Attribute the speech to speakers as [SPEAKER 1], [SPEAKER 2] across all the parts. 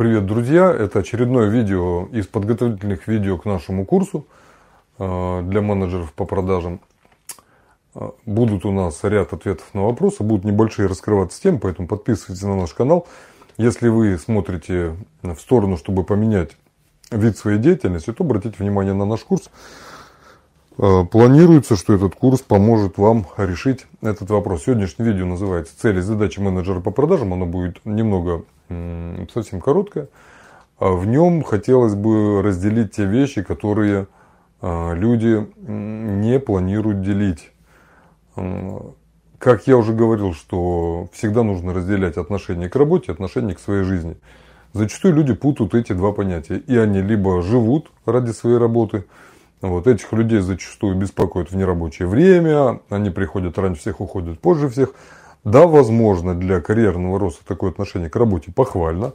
[SPEAKER 1] Привет, друзья! Это очередное видео из подготовительных видео к нашему курсу э, для менеджеров по продажам. Э, будут у нас ряд ответов на вопросы, будут небольшие раскрываться темы, поэтому подписывайтесь на наш канал. Если вы смотрите в сторону, чтобы поменять вид своей деятельности, то обратите внимание на наш курс. Э, планируется, что этот курс поможет вам решить этот вопрос. Сегодняшнее видео называется «Цели и задачи менеджера по продажам». Оно будет немного совсем короткое. А в нем хотелось бы разделить те вещи, которые а, люди не планируют делить. Как я уже говорил, что всегда нужно разделять отношение к работе и отношение к своей жизни. Зачастую люди путают эти два понятия. И они либо живут ради своей работы, вот этих людей зачастую беспокоят в нерабочее время, они приходят раньше всех, уходят позже всех. Да, возможно, для карьерного роста такое отношение к работе похвально,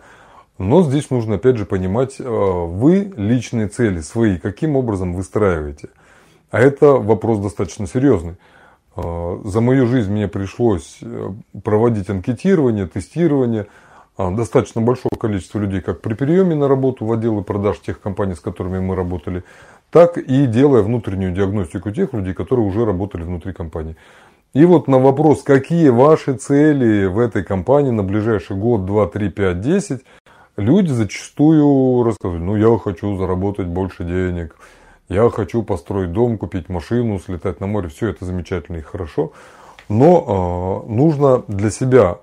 [SPEAKER 1] но здесь нужно опять же понимать, э, вы личные цели свои каким образом выстраиваете. А это вопрос достаточно серьезный. Э, за мою жизнь мне пришлось э, проводить анкетирование, тестирование достаточно большого количества людей, как при приеме на работу в отделы продаж тех компаний, с которыми мы работали, так и делая внутреннюю диагностику тех людей, которые уже работали внутри компании. И вот на вопрос, какие ваши цели в этой компании на ближайший год, 2, 3, 5, 10, люди зачастую рассказывают, ну я хочу заработать больше денег, я хочу построить дом, купить машину, слетать на море, все это замечательно и хорошо. Но э, нужно для себя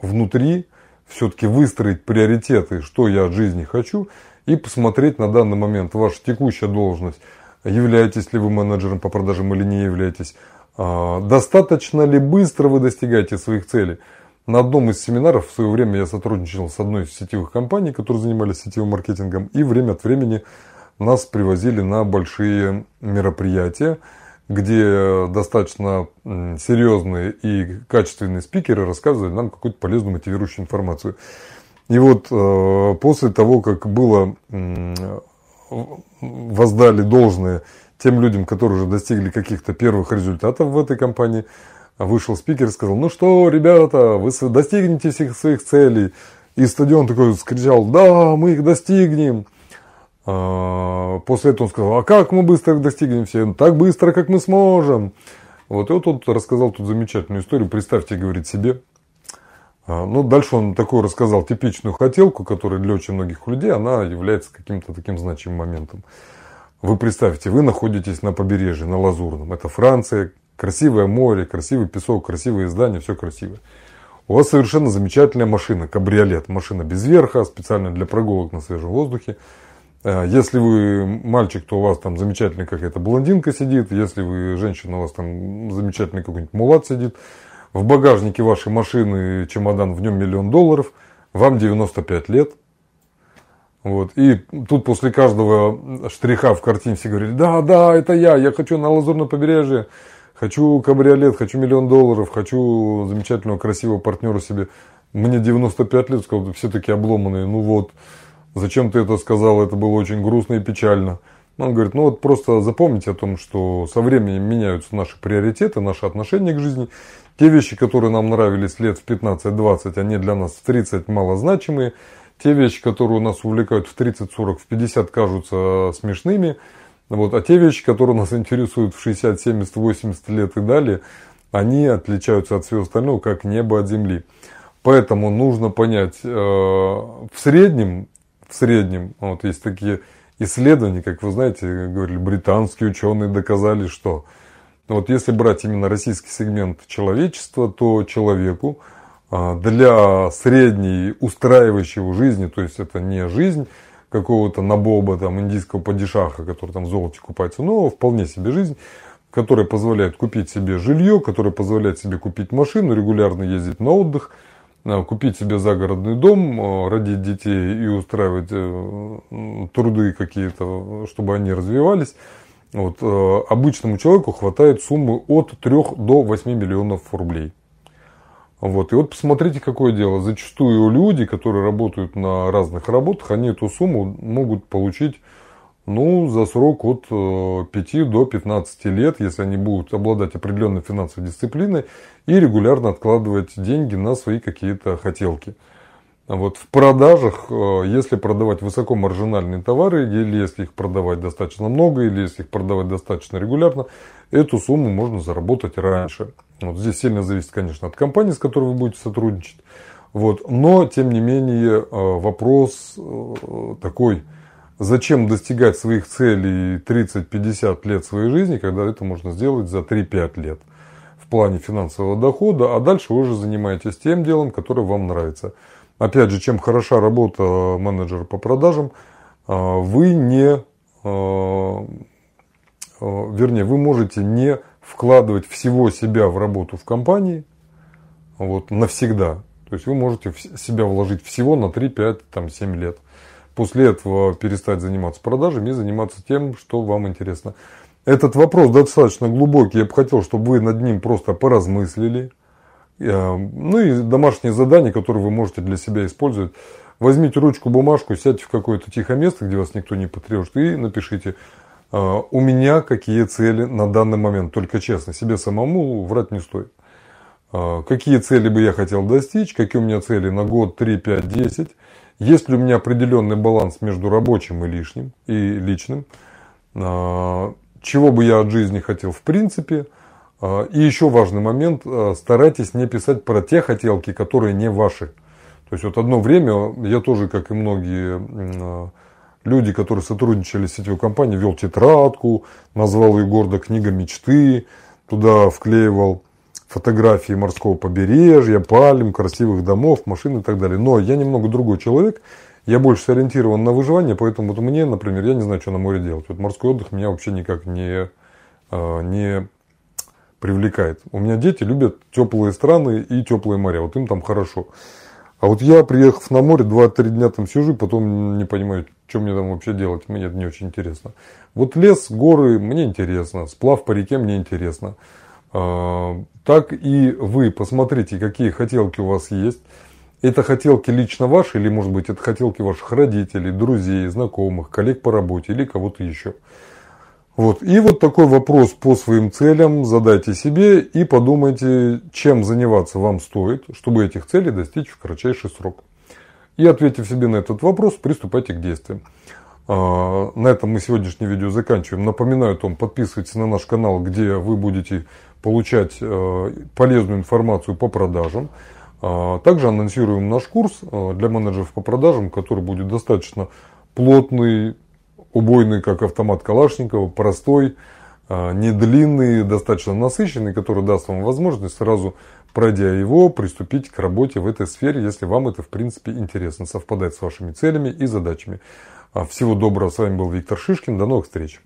[SPEAKER 1] внутри все-таки выстроить приоритеты, что я от жизни хочу, и посмотреть на данный момент ваша текущая должность, являетесь ли вы менеджером по продажам или не являетесь, достаточно ли быстро вы достигаете своих целей? На одном из семинаров в свое время я сотрудничал с одной из сетевых компаний, которые занимались сетевым маркетингом, и время от времени нас привозили на большие мероприятия, где достаточно серьезные и качественные спикеры рассказывали нам какую-то полезную мотивирующую информацию. И вот э, после того, как было воздали должное тем людям, которые уже достигли каких-то первых результатов в этой компании, вышел спикер и сказал, ну что, ребята, вы достигнете всех своих целей. И стадион такой скричал, да, мы их достигнем. А, после этого он сказал, а как мы быстро их достигнем все? Так быстро, как мы сможем. Вот, и вот он рассказал тут замечательную историю. Представьте, говорит себе. А, ну, дальше он такой рассказал типичную хотелку, которая для очень многих людей, она является каким-то таким значимым моментом. Вы представьте, вы находитесь на побережье, на Лазурном. Это Франция, красивое море, красивый песок, красивые здания, все красиво. У вас совершенно замечательная машина, кабриолет. Машина без верха, специально для прогулок на свежем воздухе. Э, если вы мальчик, то у вас там замечательная какая-то блондинка сидит. Если вы женщина, у вас там замечательный какой-нибудь мулат сидит. В багажнике вашей машины чемодан, в нем миллион долларов. Вам 95 лет – вот. И тут после каждого штриха в картине все говорили, да, да, это я, я хочу на Лазурное побережье, хочу кабриолет, хочу миллион долларов, хочу замечательного, красивого партнера себе. Мне 95 лет, сказал, все такие обломанные, ну вот, зачем ты это сказал, это было очень грустно и печально. Он говорит, ну вот просто запомните о том, что со временем меняются наши приоритеты, наши отношения к жизни. Те вещи, которые нам нравились лет в 15-20, они для нас в 30 малозначимые. Те вещи, которые у нас увлекают в 30, 40, в 50, кажутся смешными. Вот, а те вещи, которые нас интересуют в 60, 70, 80 лет и далее, они отличаются от всего остального, как небо от земли. Поэтому нужно понять, э, в среднем, в среднем, вот есть такие исследования, как вы знаете, говорили, британские ученые доказали, что вот если брать именно российский сегмент человечества, то человеку для средней устраивающего жизни, то есть это не жизнь какого-то набоба там индийского падишаха, который там в золоте купается, но вполне себе жизнь, которая позволяет купить себе жилье, которая позволяет себе купить машину, регулярно ездить на отдых, а, купить себе загородный дом, а, родить детей и устраивать э, труды какие-то, чтобы они развивались. Вот, э, обычному человеку хватает суммы от 3 до 8 миллионов рублей. Вот. И вот посмотрите, какое дело. Зачастую люди, которые работают на разных работах, они эту сумму могут получить ну, за срок от 5 э, до 15 лет, если они будут обладать определенной финансовой дисциплиной и регулярно откладывать деньги на свои какие-то хотелки. Вот в продажах, э, если продавать высокомаржинальные товары, или если их продавать достаточно много, или если их продавать достаточно регулярно, эту сумму можно заработать раньше. Вот здесь сильно зависит, конечно, от компании, с которой вы будете сотрудничать. Вот. Но, тем не менее, э, вопрос э, такой, зачем достигать своих целей 30-50 лет своей жизни, когда это можно сделать за 3-5 лет в плане финансового дохода, а дальше вы уже занимаетесь тем делом, которое вам нравится. Опять же, чем хороша работа менеджера по продажам, э, вы не, вернее, вы можете не вкладывать всего себя в работу в компании вот, навсегда. То есть вы можете себя вложить всего на 3, 5, там, 7 лет. После этого перестать заниматься продажами и заниматься тем, что вам интересно. Этот вопрос достаточно глубокий. Я бы хотел, чтобы вы над ним просто поразмыслили. Э, ну и домашние задания, которые вы можете для себя использовать. Возьмите ручку, бумажку, сядьте в какое-то тихое место, где вас никто не потревожит, и напишите, «Э, у меня какие цели на данный момент. Только честно, себе самому врать не стоит. А, какие цели бы я хотел достичь, какие у меня цели на год, 3, 5, 10. Есть ли у меня определенный баланс между рабочим и лишним, и личным. Чего бы я от жизни хотел в принципе. А, и еще важный момент, старайтесь не писать про те хотелки, которые не ваши. То есть вот одно время я тоже, как и многие люди, которые сотрудничали с сетевой компанией, вел тетрадку, назвал ее гордо книга мечты, туда вклеивал фотографии морского побережья, пальм, красивых домов, машин и так далее. Но я немного другой человек, я больше сориентирован на выживание, поэтому вот мне, например, я не знаю, что на море делать. Вот морской отдых меня вообще никак не, а, не привлекает. У меня дети любят теплые страны и теплые моря, вот им там хорошо. А вот я, приехав на море, 2-3 дня там сижу, потом не понимаю, что мне там вообще делать, мне это не очень интересно. Вот лес, горы, мне интересно, сплав по реке мне интересно. А, так и вы посмотрите, какие хотелки у вас есть. Это хотелки лично ваши, или может быть это хотелки ваших родителей, друзей, знакомых, коллег по работе или кого-то еще. Вот. И вот такой вопрос по своим целям задайте себе и подумайте, чем заниматься вам стоит, чтобы этих целей достичь в кратчайший срок. И ответив себе на этот вопрос, приступайте к действиям. А, на этом мы сегодняшнее видео заканчиваем. Напоминаю о том, подписывайтесь на наш канал, где вы будете получать э, полезную информацию по продажам. А, также анонсируем наш курс для менеджеров по продажам, который будет достаточно плотный, убойный, как автомат Калашникова, простой, э, не длинный, достаточно насыщенный, который даст вам возможность сразу пройдя его, приступить к работе в этой сфере, если вам это в принципе интересно, совпадает с вашими целями и задачами. А, всего доброго, с вами был Виктор Шишкин, до новых встреч.